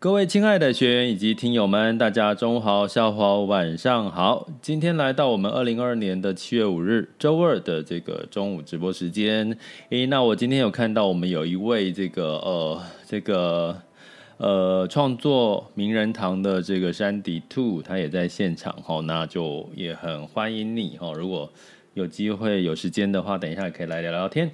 各位亲爱的学员以及听友们，大家中午好，下午好，晚上好。今天来到我们二零二二年的七月五日周二的这个中午直播时间。诶，那我今天有看到我们有一位这个呃这个呃创作名人堂的这个珊迪兔，他也在现场哈，那就也很欢迎你哈。如果有机会有时间的话，等一下可以来聊聊天。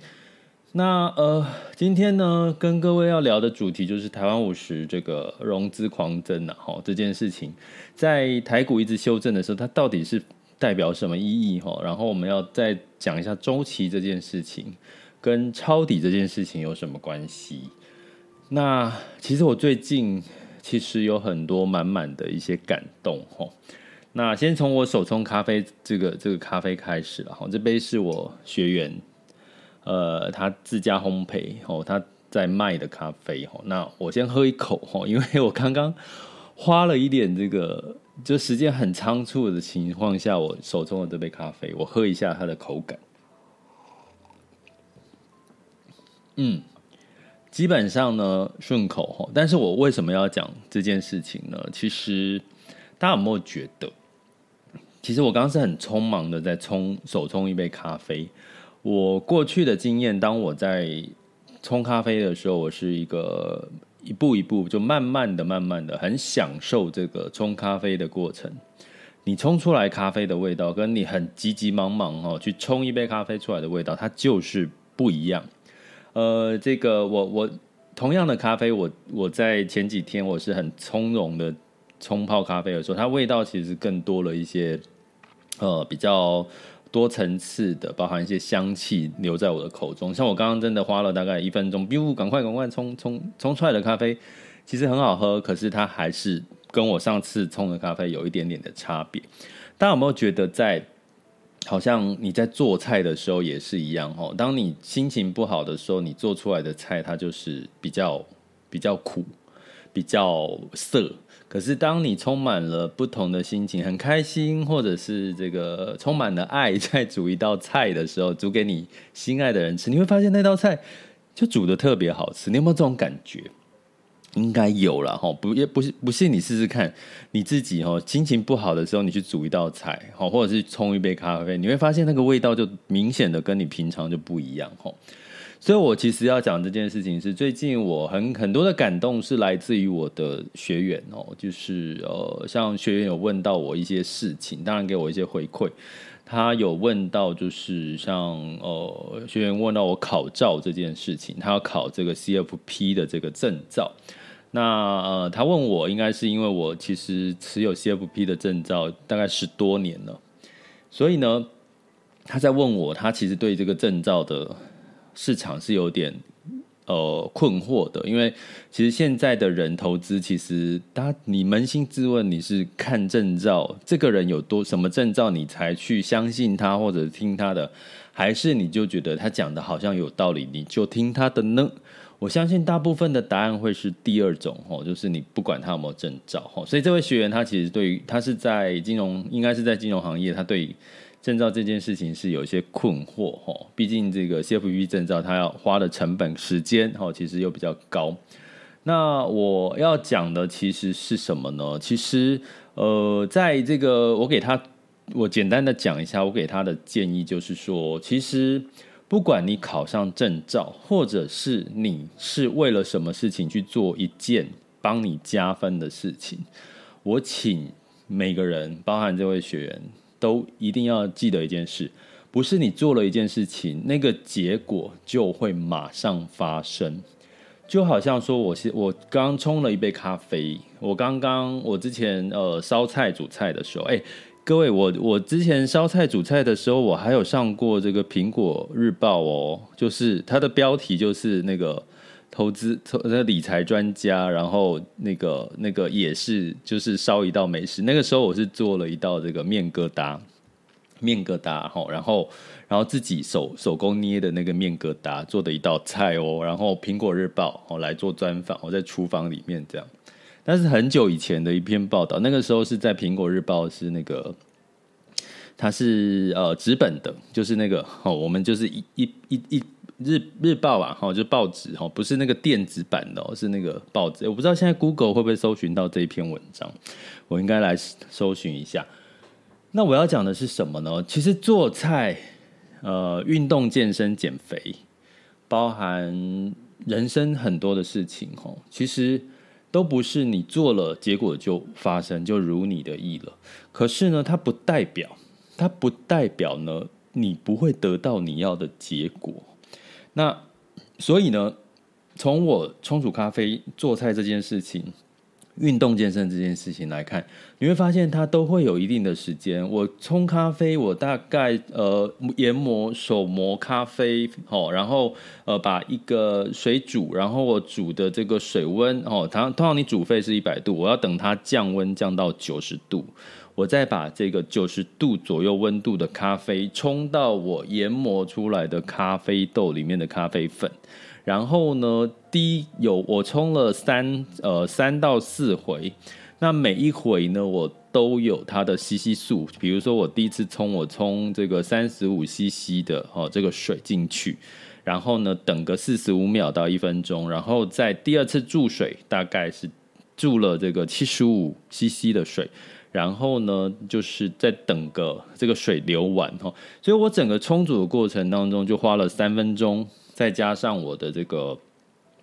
那呃，今天呢，跟各位要聊的主题就是台湾五十这个融资狂增啊，哈，这件事情在台股一直修正的时候，它到底是代表什么意义哈？然后我们要再讲一下周期这件事情跟抄底这件事情有什么关系？那其实我最近其实有很多满满的一些感动哈。那先从我手冲咖啡这个这个咖啡开始了哈，这杯是我学员。呃，他自家烘焙哦，他在卖的咖啡哦。那我先喝一口哦，因为我刚刚花了一点这个，就时间很仓促的情况下，我手中的这杯咖啡，我喝一下它的口感。嗯，基本上呢顺口哈，但是我为什么要讲这件事情呢？其实大家有没有觉得，其实我刚刚是很匆忙的在冲手冲一杯咖啡。我过去的经验，当我在冲咖啡的时候，我是一个一步一步就慢慢的、慢慢的，很享受这个冲咖啡的过程。你冲出来咖啡的味道，跟你很急急忙忙哦去冲一杯咖啡出来的味道，它就是不一样。呃，这个我我同样的咖啡，我我在前几天我是很从容的冲泡咖啡的时候，它味道其实更多了一些，呃，比较。多层次的，包含一些香气留在我的口中。像我刚刚真的花了大概一分钟，呜，赶快赶快冲冲冲出来的咖啡，其实很好喝，可是它还是跟我上次冲的咖啡有一点点的差别。大家有没有觉得，在好像你在做菜的时候也是一样哦？当你心情不好的时候，你做出来的菜它就是比较比较苦，比较涩。可是，当你充满了不同的心情，很开心，或者是这个充满了爱，在煮一道菜的时候，煮给你心爱的人吃，你会发现那道菜就煮得特别好吃。你有没有这种感觉？应该有了哈，不也不是不信你试试看，你自己哈心情不好的时候，你去煮一道菜，好，或者是冲一杯咖啡，你会发现那个味道就明显的跟你平常就不一样哈。所以，我其实要讲这件事情是最近我很很多的感动是来自于我的学员哦，就是呃，像学员有问到我一些事情，当然给我一些回馈。他有问到就是像呃，学员问到我考照这件事情，他要考这个 CFP 的这个证照。那呃，他问我应该是因为我其实持有 CFP 的证照大概十多年了，所以呢，他在问我，他其实对这个证照的。市场是有点呃困惑的，因为其实现在的人投资，其实他你扪心自问，你是看证照，这个人有多什么证照，你才去相信他或者听他的，还是你就觉得他讲的好像有道理，你就听他的呢？我相信大部分的答案会是第二种哦，就是你不管他有没有证照哦。所以这位学员他其实对于他是在金融，应该是在金融行业，他对。证照这件事情是有一些困惑哈，毕竟这个 CFP 证照它要花的成本、时间哈，其实又比较高。那我要讲的其实是什么呢？其实呃，在这个我给他我简单的讲一下，我给他的建议就是说，其实不管你考上证照，或者是你是为了什么事情去做一件帮你加分的事情，我请每个人，包含这位学员，都一定要记得一件事，不是你做了一件事情，那个结果就会马上发生。就好像说我，我我刚冲了一杯咖啡，我刚刚我之前呃烧菜煮菜的时候，哎，各位，我我之前烧菜煮菜的时候，我还有上过这个苹果日报哦，就是它的标题就是那个投资投那理财专家，然后那个那个也是就是烧一道美食，那个时候我是做了一道这个面疙瘩。面疙瘩哈，然后然后自己手手工捏的那个面疙瘩做的一道菜哦，然后苹果日报哦来做专访，我在厨房里面这样，但是很久以前的一篇报道，那个时候是在苹果日报是那个，它是呃纸本的，就是那个哦，我们就是一一一一日日报啊，哈，就报纸哈，不是那个电子版的，是那个报纸，我不知道现在 Google 会不会搜寻到这一篇文章，我应该来搜寻一下。那我要讲的是什么呢？其实做菜、呃，运动、健身、减肥，包含人生很多的事情，吼，其实都不是你做了，结果就发生，就如你的意了。可是呢，它不代表，它不代表呢，你不会得到你要的结果。那所以呢，从我冲煮咖啡、做菜这件事情。运动健身这件事情来看，你会发现它都会有一定的时间。我冲咖啡，我大概呃研磨手磨咖啡，哦，然后呃把一个水煮，然后我煮的这个水温哦，它通常你煮沸是一百度，我要等它降温降到九十度，我再把这个九十度左右温度的咖啡冲到我研磨出来的咖啡豆里面的咖啡粉。然后呢，第有我冲了三呃三到四回，那每一回呢，我都有它的 CC 数。比如说我第一次冲，我冲这个三十五 CC 的哦这个水进去，然后呢等个四十五秒到一分钟，然后在第二次注水，大概是注了这个七十五 CC 的水，然后呢就是再等个这个水流完哈，所以我整个冲煮的过程当中就花了三分钟。再加上我的这个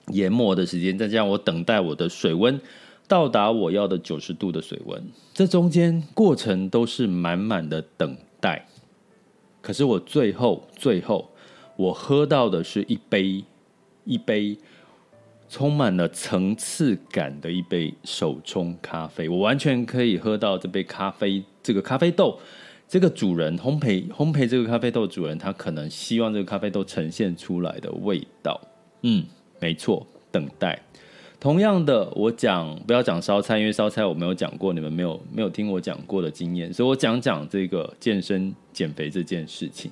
研磨的时间，再加上我等待我的水温到达我要的九十度的水温，这中间过程都是满满的等待。可是我最后最后我喝到的是一杯一杯充满了层次感的一杯手冲咖啡，我完全可以喝到这杯咖啡，这个咖啡豆。这个主人烘焙烘焙这个咖啡豆，主人他可能希望这个咖啡豆呈现出来的味道，嗯，没错，等待。同样的，我讲不要讲烧菜，因为烧菜我没有讲过，你们没有没有听我讲过的经验，所以我讲讲这个健身减肥这件事情。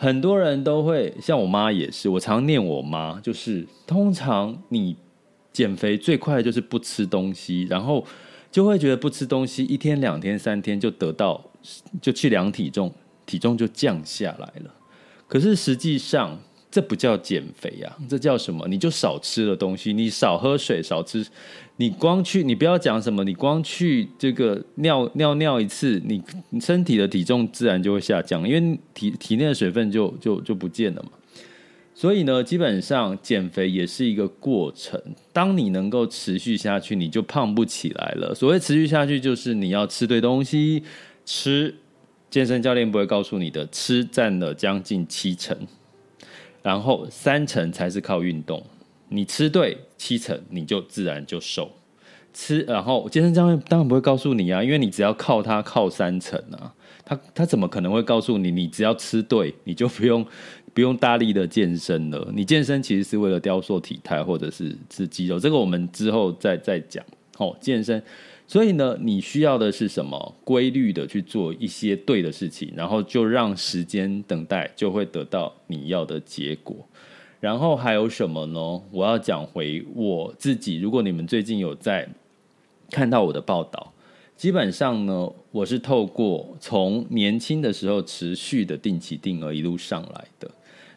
很多人都会像我妈也是，我常念我妈，就是通常你减肥最快的就是不吃东西，然后就会觉得不吃东西一天两天三天就得到。就去量体重，体重就降下来了。可是实际上，这不叫减肥啊，这叫什么？你就少吃了东西，你少喝水，少吃。你光去，你不要讲什么，你光去这个尿尿尿一次，你你身体的体重自然就会下降，因为体体内的水分就就就不见了嘛。所以呢，基本上减肥也是一个过程。当你能够持续下去，你就胖不起来了。所谓持续下去，就是你要吃对东西。吃，健身教练不会告诉你的，吃占了将近七成，然后三成才是靠运动。你吃对七成，你就自然就瘦。吃，然后健身教练当然不会告诉你啊，因为你只要靠他靠三成啊，他他怎么可能会告诉你，你只要吃对，你就不用不用大力的健身了？你健身其实是为了雕塑体态或者是是肌肉，这个我们之后再再讲。哦，健身。所以呢，你需要的是什么？规律的去做一些对的事情，然后就让时间等待，就会得到你要的结果。然后还有什么呢？我要讲回我自己。如果你们最近有在看到我的报道，基本上呢，我是透过从年轻的时候持续的定期定额一路上来的。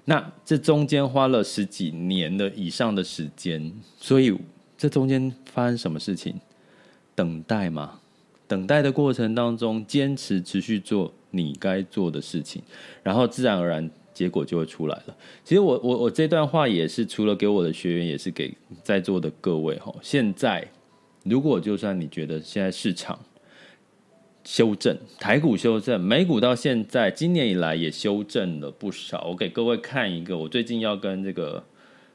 那这中间花了十几年的以上的时间，所以这中间发生什么事情？等待嘛？等待的过程当中，坚持持续做你该做的事情，然后自然而然结果就会出来了。其实我我我这段话也是除了给我的学员，也是给在座的各位哈。现在如果就算你觉得现在市场修正，台股修正，美股到现在今年以来也修正了不少。我给各位看一个我最近要跟这个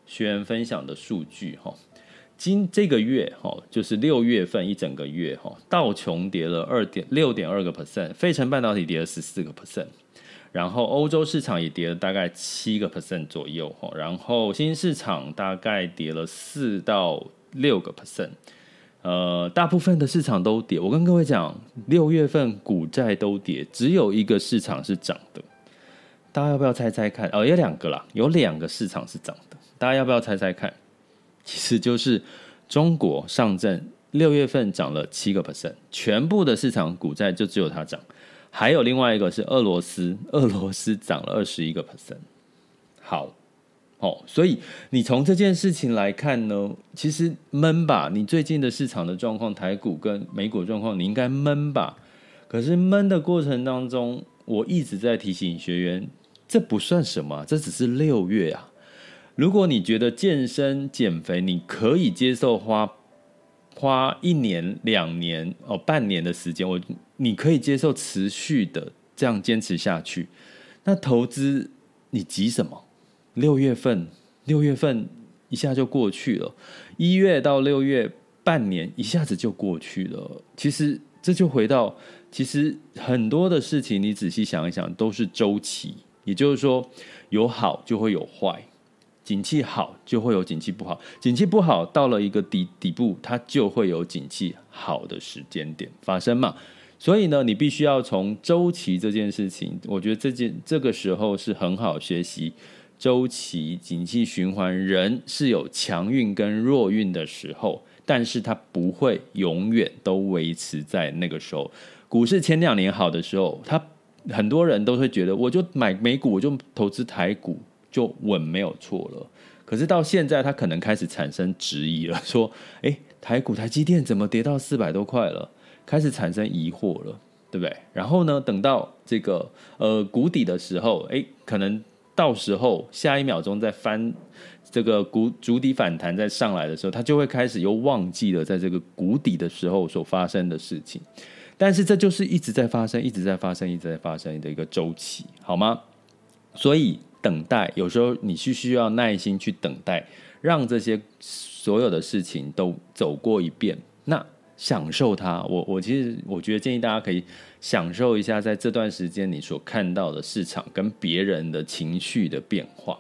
学员分享的数据哈。今这个月哈，就是六月份一整个月哈，道琼跌了二点六点二个 percent，费城半导体跌了十四个 percent，然后欧洲市场也跌了大概七个 percent 左右哈，然后新兴市场大概跌了四到六个 percent，呃，大部分的市场都跌。我跟各位讲，六月份股债都跌，只有一个市场是涨的，大家要不要猜猜看？哦，有两个啦，有两个市场是涨的，大家要不要猜猜看？其实就是中国上证六月份涨了七个 percent，全部的市场股债就只有它涨，还有另外一个是俄罗斯，俄罗斯涨了二十一个 percent。好，哦，所以你从这件事情来看呢，其实闷吧，你最近的市场的状况，台股跟美股状况，你应该闷吧？可是闷的过程当中，我一直在提醒学员，这不算什么，这只是六月啊。如果你觉得健身减肥你可以接受花花一年两年哦半年的时间，我你可以接受持续的这样坚持下去，那投资你急什么？六月份六月份一下就过去了，一月到六月半年一下子就过去了。其实这就回到，其实很多的事情你仔细想一想都是周期，也就是说有好就会有坏。景气好就会有景气不好，景气不好到了一个底底部，它就会有景气好的时间点发生嘛。所以呢，你必须要从周期这件事情，我觉得这件这个时候是很好学习周期、景气循环。人是有强运跟弱运的时候，但是它不会永远都维持在那个时候。股市前两年好的时候，他很多人都会觉得，我就买美股，我就投资台股。就稳没有错了，可是到现在他可能开始产生质疑了，说：“诶，台股台积电怎么跌到四百多块了？”开始产生疑惑了，对不对？然后呢，等到这个呃谷底的时候，诶，可能到时候下一秒钟再翻这个谷筑底反弹再上来的时候，他就会开始又忘记了在这个谷底的时候所发生的事情。但是这就是一直在发生、一直在发生、一直在发生的一个周期，好吗？所以。等待，有时候你是需要耐心去等待，让这些所有的事情都走过一遍，那享受它。我我其实我觉得建议大家可以享受一下，在这段时间你所看到的市场跟别人的情绪的变化。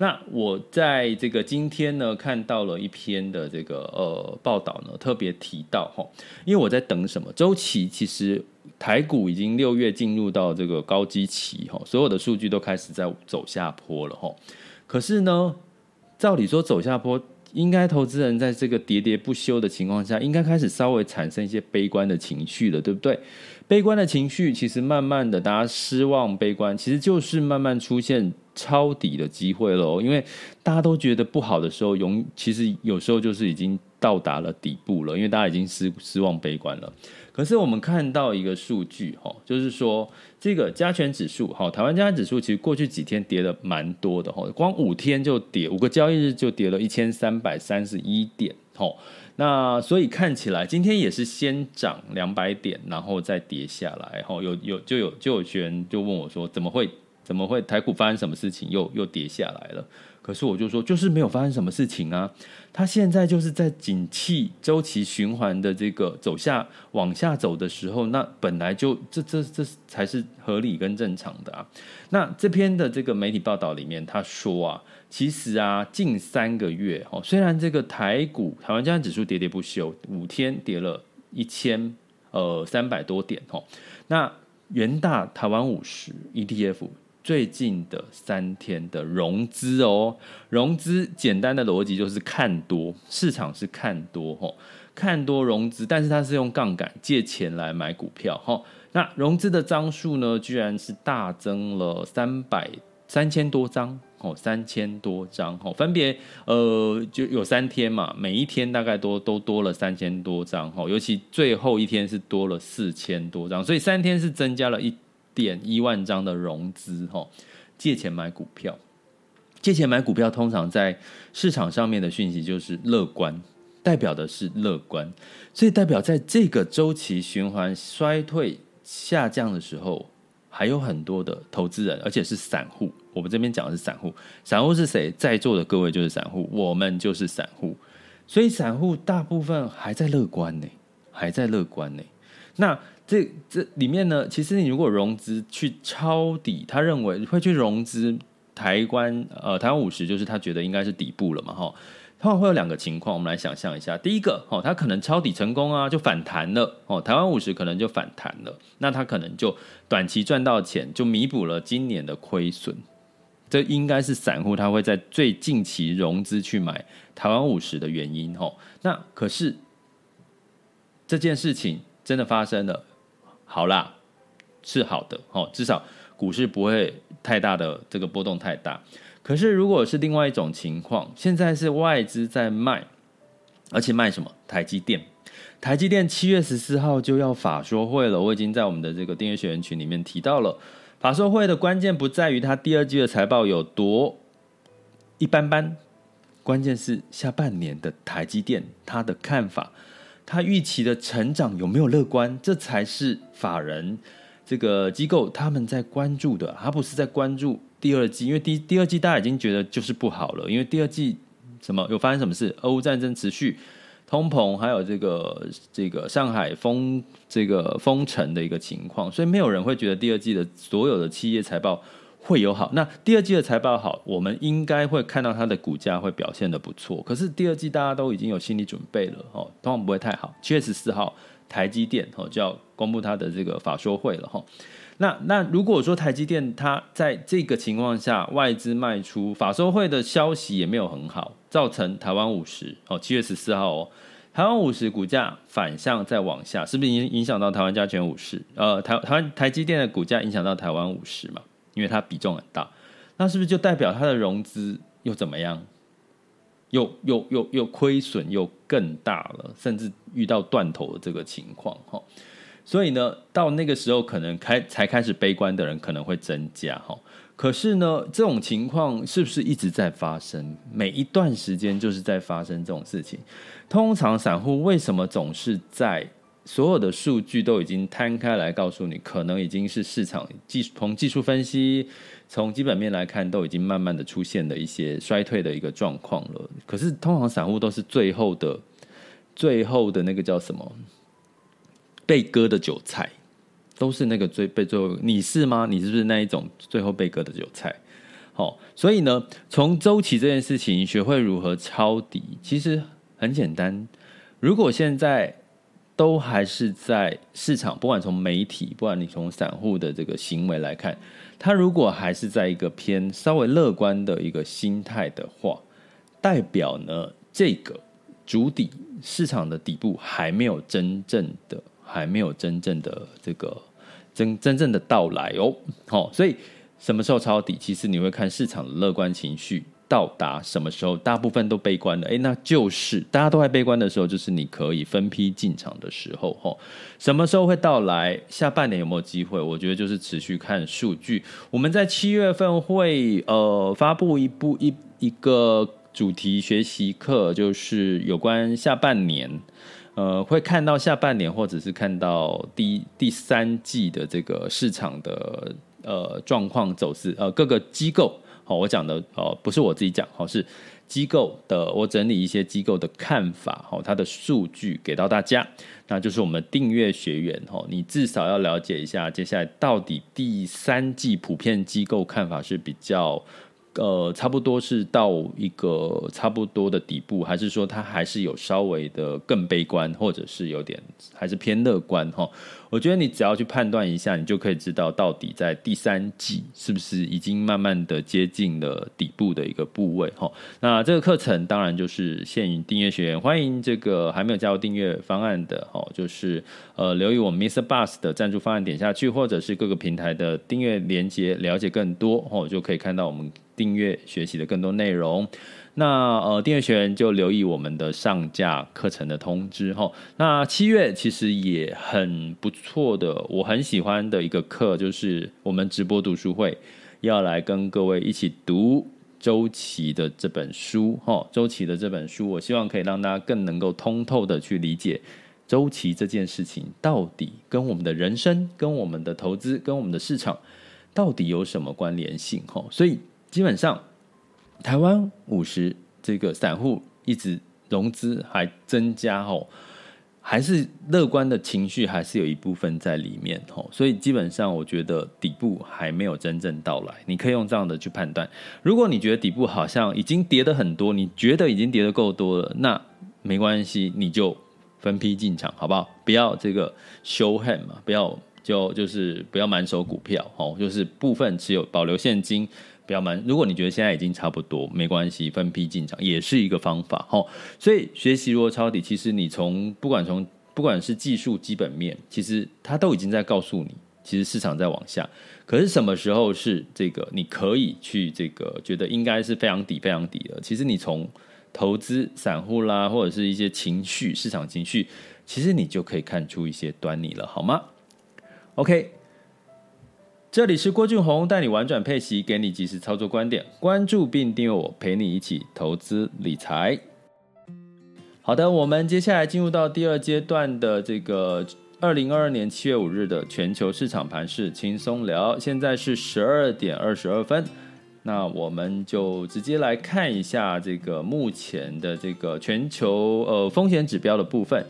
那我在这个今天呢，看到了一篇的这个呃报道呢，特别提到哈，因为我在等什么周期，其实台股已经六月进入到这个高基期哈，所有的数据都开始在走下坡了哈。可是呢，照理说走下坡，应该投资人在这个喋喋不休的情况下，应该开始稍微产生一些悲观的情绪了，对不对？悲观的情绪其实慢慢的，大家失望、悲观，其实就是慢慢出现。抄底的机会喽，因为大家都觉得不好的时候，永其实有时候就是已经到达了底部了，因为大家已经失失望悲观了。可是我们看到一个数据哈，就是说这个加权指数哈，台湾加权指数其实过去几天跌的蛮多的哈，光五天就跌五个交易日就跌了一千三百三十一点哈。那所以看起来今天也是先涨两百点，然后再跌下来哈。有有就有就有学员就问我说，怎么会？怎么会台股发生什么事情又又跌下来了？可是我就说，就是没有发生什么事情啊。它现在就是在景气周期循环的这个走下往下走的时候，那本来就这这这才是合理跟正常的啊。那这篇的这个媒体报道里面，他说啊，其实啊，近三个月哦，虽然这个台股台湾加权指数跌跌不休，五天跌了一千呃三百多点哦，那元大台湾五十 ETF。最近的三天的融资哦，融资简单的逻辑就是看多，市场是看多吼，看多融资，但是它是用杠杆借钱来买股票哈。那融资的张数呢，居然是大增了三百三千多张哦，三千多张哦，分别呃就有三天嘛，每一天大概都都多了三千多张哦，尤其最后一天是多了四千多张，所以三天是增加了一点一万张的融资哈，借钱买股票，借钱买股票通常在市场上面的讯息就是乐观，代表的是乐观，所以代表在这个周期循环衰退下降的时候。还有很多的投资人，而且是散户。我们这边讲的是散户，散户是谁？在座的各位就是散户，我们就是散户。所以散户大部分还在乐观呢，还在乐观呢。那这这里面呢，其实你如果融资去抄底，他认为会去融资台湾呃台湾五十，就是他觉得应该是底部了嘛，哈。通常会有两个情况，我们来想象一下。第一个，哦，它可能抄底成功啊，就反弹了，哦，台湾五十可能就反弹了，那它可能就短期赚到钱，就弥补了今年的亏损。这应该是散户他会在最近期融资去买台湾五十的原因，哦。那可是这件事情真的发生了，好啦，是好的，哦，至少股市不会太大的这个波动太大。可是，如果是另外一种情况，现在是外资在卖，而且卖什么？台积电，台积电七月十四号就要法说会了。我已经在我们的这个订阅学员群里面提到了，法说会的关键不在于它第二季的财报有多一般般，关键是下半年的台积电它的看法，他预期的成长有没有乐观，这才是法人这个机构他们在关注的，而不是在关注。第二季，因为第第二季大家已经觉得就是不好了，因为第二季什么有发生什么事？俄乌战争持续，通膨，还有这个这个上海封这个封城的一个情况，所以没有人会觉得第二季的所有的企业财报会有好。那第二季的财报好，我们应该会看到它的股价会表现的不错。可是第二季大家都已经有心理准备了，哦，通常不会太好。七月十四号，台积电哦就要公布它的这个法说会了，哈。那那如果说台积电它在这个情况下外资卖出，法说会的消息也没有很好，造成台湾五十哦七月十四号哦，台湾五十股价反向再往下，是不是影影响到台湾加权五十？呃，台台湾台积电的股价影响到台湾五十嘛？因为它比重很大，那是不是就代表它的融资又怎么样？又又又又亏损又更大了，甚至遇到断头的这个情况哈？所以呢，到那个时候可能开才开始悲观的人可能会增加哈。可是呢，这种情况是不是一直在发生？每一段时间就是在发生这种事情。通常散户为什么总是在所有的数据都已经摊开来告诉你，可能已经是市场技从技术分析、从基本面来看，都已经慢慢的出现了一些衰退的一个状况了。可是通常散户都是最后的、最后的那个叫什么？被割的韭菜，都是那个最被最后，你是吗？你是不是那一种最后被割的韭菜？好，所以呢，从周期这件事情，学会如何抄底，其实很简单。如果现在都还是在市场，不管从媒体，不管你从散户的这个行为来看，他如果还是在一个偏稍微乐观的一个心态的话，代表呢，这个主底市场的底部还没有真正的。还没有真正的这个真真正的到来哦，好，所以什么时候抄底？其实你会看市场的乐观情绪到达什么时候，大部分都悲观的，诶，那就是大家都还悲观的时候，就是你可以分批进场的时候，吼。什么时候会到来？下半年有没有机会？我觉得就是持续看数据。我们在七月份会呃发布一部一一个主题学习课，就是有关下半年。呃，会看到下半年，或者是看到第第三季的这个市场的呃状况走势，呃，各个机构，好，我讲的哦，不是我自己讲，好，是机构的，我整理一些机构的看法，好，它的数据给到大家，那就是我们订阅学员，哈，你至少要了解一下，接下来到底第三季普遍机构看法是比较。呃，差不多是到一个差不多的底部，还是说它还是有稍微的更悲观，或者是有点还是偏乐观哈？我觉得你只要去判断一下，你就可以知道到底在第三季是不是已经慢慢的接近了底部的一个部位哈。那这个课程当然就是限于订阅学员，欢迎这个还没有加入订阅方案的哦，就是呃留意我们 Mr. Bus 的赞助方案点下去，或者是各个平台的订阅连接，了解更多哦，就可以看到我们。订阅学习的更多内容。那呃，订阅学员就留意我们的上架课程的通知哈。那七月其实也很不错的，我很喜欢的一个课就是我们直播读书会，要来跟各位一起读周琦的这本书哈。周琦的这本书，我希望可以让大家更能够通透的去理解周琦这件事情到底跟我们的人生、跟我们的投资、跟我们的市场到底有什么关联性哈。所以基本上。台湾五十这个散户一直融资还增加哦，还是乐观的情绪还是有一部分在里面哦，所以基本上我觉得底部还没有真正到来，你可以用这样的去判断。如果你觉得底部好像已经跌得很多，你觉得已经跌得够多了，那没关系，你就分批进场好不好？不要这个 show hand 嘛，不要就就是不要满手股票哦，就是部分持有保留现金。不要慢，如果你觉得现在已经差不多，没关系，分批进场也是一个方法。所以学习如何抄底，其实你从不管从不管是技术基本面，其实它都已经在告诉你，其实市场在往下。可是什么时候是这个你可以去这个觉得应该是非常底非常底的？其实你从投资散户啦，或者是一些情绪市场情绪，其实你就可以看出一些端倪了，好吗？OK。这里是郭俊宏带你玩转配息，给你及时操作观点。关注并订阅我，陪你一起投资理财。好的，我们接下来进入到第二阶段的这个二零二二年七月五日的全球市场盘势轻松聊。现在是十二点二十二分，那我们就直接来看一下这个目前的这个全球呃风险指标的部分。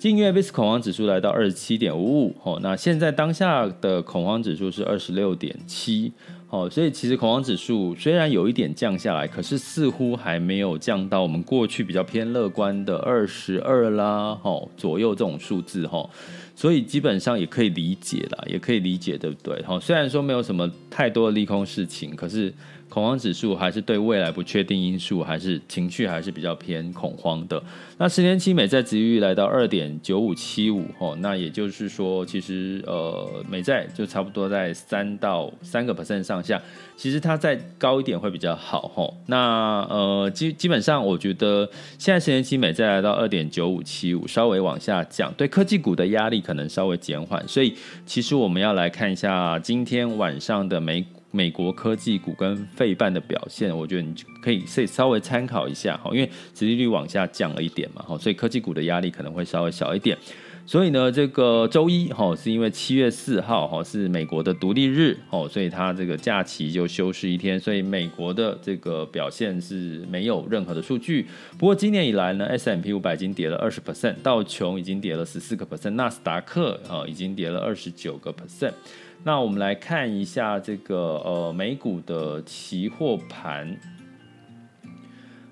近月 VIX 恐慌指数来到二十七点五五，哦，那现在当下的恐慌指数是二十六点七，哦，所以其实恐慌指数虽然有一点降下来，可是似乎还没有降到我们过去比较偏乐观的二十二啦，哦，左右这种数字，哈，所以基本上也可以理解啦，也可以理解，对不对？哈，虽然说没有什么太多的利空事情，可是。恐慌指数还是对未来不确定因素，还是情绪还是比较偏恐慌的。那十年期美债殖利率来到二点九五七五，哦，那也就是说，其实呃，美债就差不多在三到三个 percent 上下。其实它再高一点会比较好，吼。那呃，基基本上我觉得现在十年期美债来到二点九五七五，稍微往下降，对科技股的压力可能稍微减缓。所以其实我们要来看一下今天晚上的美股。美国科技股跟费半的表现，我觉得你可以稍微参考一下哈，因为殖利率往下降了一点嘛哈，所以科技股的压力可能会稍微小一点。所以呢，这个周一哈，是因为七月四号哈是美国的独立日哦，所以它这个假期就休市一天，所以美国的这个表现是没有任何的数据。不过今年以来呢，S M P 五百已经跌了二十 percent，道琼已经跌了十四个 percent，纳斯达克啊已经跌了二十九个 percent。那我们来看一下这个呃美股的期货盘，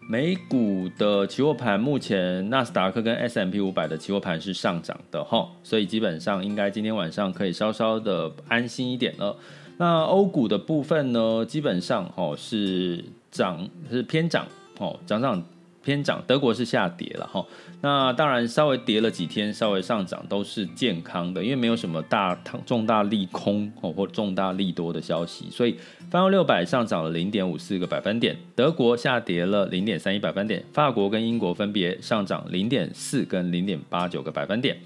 美股的期货盘目前纳斯达克跟 S M P 五百的期货盘是上涨的哈，所以基本上应该今天晚上可以稍稍的安心一点了。那欧股的部分呢，基本上哈是涨是偏涨哦，涨涨。偏涨，德国是下跌了哈。那当然稍微跌了几天，稍微上涨都是健康的，因为没有什么大重大利空哦或重大利多的消息，所以泛欧六百上涨了零点五四个百分点，德国下跌了零点三一百分点，法国跟英国分别上涨零点四跟零点八九个百分点。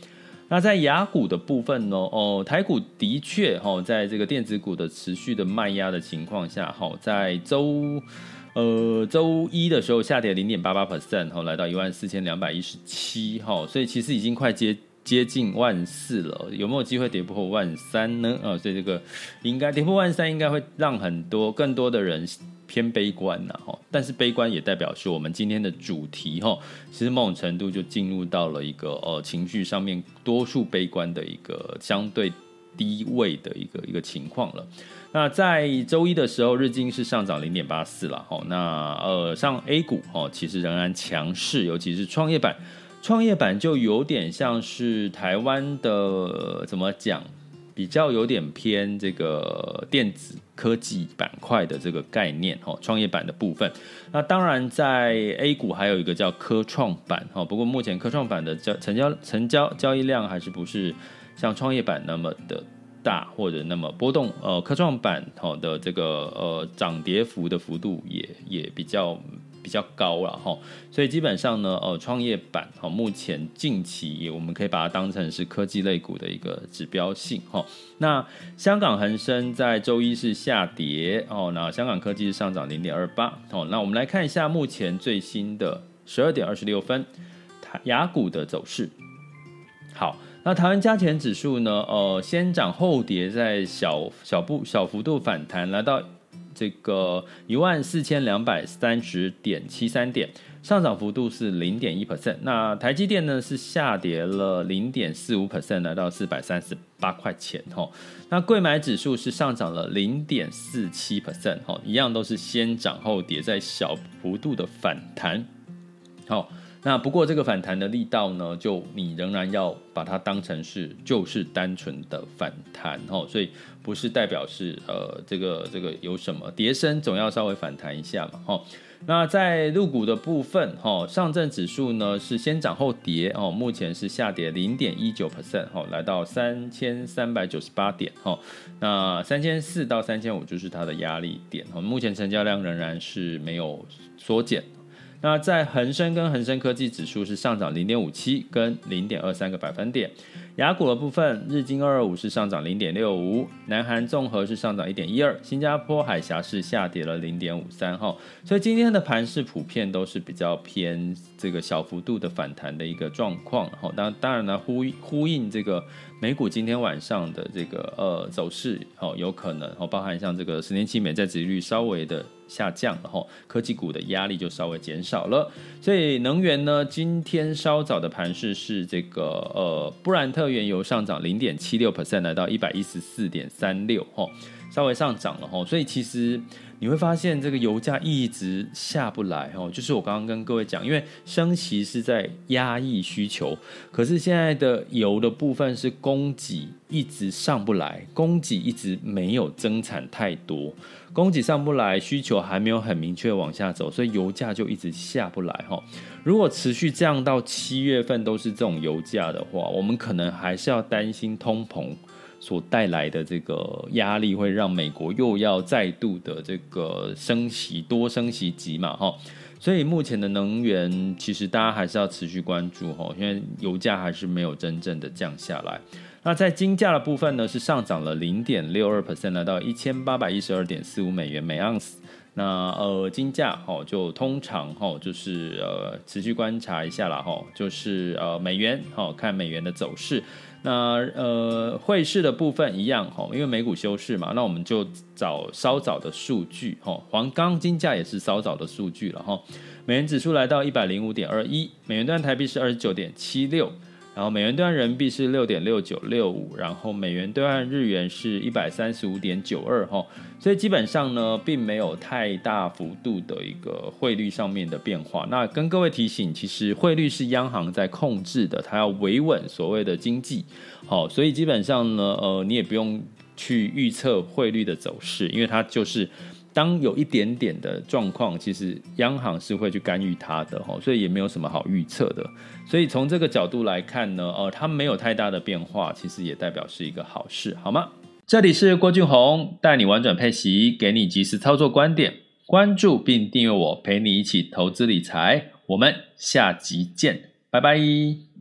那在雅股的部分呢？哦，台股的确哈，在这个电子股的持续的卖压的情况下，哈，在周。呃，周一的时候下跌零点八八 percent，然后来到一万四千两百一十七，哈，所以其实已经快接接近万四了，有没有机会跌破万三呢？啊，所以这个应该跌破万三，应该会让很多更多的人偏悲观呐，哈，但是悲观也代表是我们今天的主题，哈，其实某种程度就进入到了一个呃情绪上面多数悲观的一个相对低位的一个一个情况了。那在周一的时候，日经是上涨零点八四了，吼，那呃，上 A 股哦，其实仍然强势，尤其是创业板，创业板就有点像是台湾的怎么讲，比较有点偏这个电子科技板块的这个概念，哦，创业板的部分。那当然在 A 股还有一个叫科创板，哈，不过目前科创板的交成交成交交易量还是不是像创业板那么的。大或者那么波动，呃，科创板好的这个呃涨跌幅的幅度也也比较比较高了哈，所以基本上呢，呃，创业板哈，目前近期我们可以把它当成是科技类股的一个指标性哈。那香港恒生在周一是下跌哦，那香港科技是上涨零点二八哦。那我们来看一下目前最新的十二点二十六分，它雅股的走势。好，那台湾加权指数呢，呃，先涨后跌，在小小步小幅度反弹，来到。这个一万四千两百三十点七三点，上涨幅度是零点一 percent。那台积电呢是下跌了零点四五 percent，来到四百三十八块钱。哈，那柜买指数是上涨了零点四七 percent。哈，一样都是先涨后跌，在小幅度的反弹。好。那不过这个反弹的力道呢，就你仍然要把它当成是就是单纯的反弹哦，所以不是代表是呃这个这个有什么跌升，总要稍微反弹一下嘛哈。那在入股的部分哈，上证指数呢是先涨后跌哦，目前是下跌零点一九 percent 哈，来到三千三百九十八点哈。那三千四到三千五就是它的压力点哈，目前成交量仍然是没有缩减。那在恒生跟恒生科技指数是上涨零点五七跟零点二三个百分点，雅股的部分，日经二二五是上涨零点六五，南韩综合是上涨一点一二，新加坡海峡是下跌了零点五三哈，所以今天的盘势普遍都是比较偏这个小幅度的反弹的一个状况，然后当当然呢呼呼应这个美股今天晚上的这个呃走势哦，有可能哦，包含像这个十年期美债殖率稍微的。下降，了后科技股的压力就稍微减少了，所以能源呢，今天稍早的盘势是这个呃布兰特原油上涨零点七六 percent，来到一百一十四点三六，哈，稍微上涨了哈，所以其实。你会发现这个油价一直下不来哦，就是我刚刚跟各位讲，因为升息是在压抑需求，可是现在的油的部分是供给一直上不来，供给一直没有增产太多，供给上不来，需求还没有很明确往下走，所以油价就一直下不来哈。如果持续这样到七月份都是这种油价的话，我们可能还是要担心通膨。所带来的这个压力会让美国又要再度的这个升息，多升息级嘛，哈，所以目前的能源其实大家还是要持续关注，哈，因为油价还是没有真正的降下来。那在金价的部分呢，是上涨了零点六二 percent，来到一千八百一十二点四五美元每盎司。那呃，金价哈就通常哈就是呃持续观察一下啦哈，就是呃美元哈看美元的走势。那呃汇市的部分一样哈，因为美股休市嘛，那我们就找稍早的数据哈。黄钢金价也是稍早的数据了哈。美元指数来到一百零五点二一，美元兑台币是二十九点七六。然后美元兑换人民币是六点六九六五，然后美元兑换日元是一百三十五点九二哈，所以基本上呢，并没有太大幅度的一个汇率上面的变化。那跟各位提醒，其实汇率是央行在控制的，它要维稳所谓的经济，好，所以基本上呢，呃，你也不用去预测汇率的走势，因为它就是。当有一点点的状况，其实央行是会去干预它的哈，所以也没有什么好预测的。所以从这个角度来看呢，哦，它没有太大的变化，其实也代表是一个好事，好吗？这里是郭俊宏，带你玩转配息，给你及时操作观点，关注并订阅我，陪你一起投资理财。我们下集见，拜拜。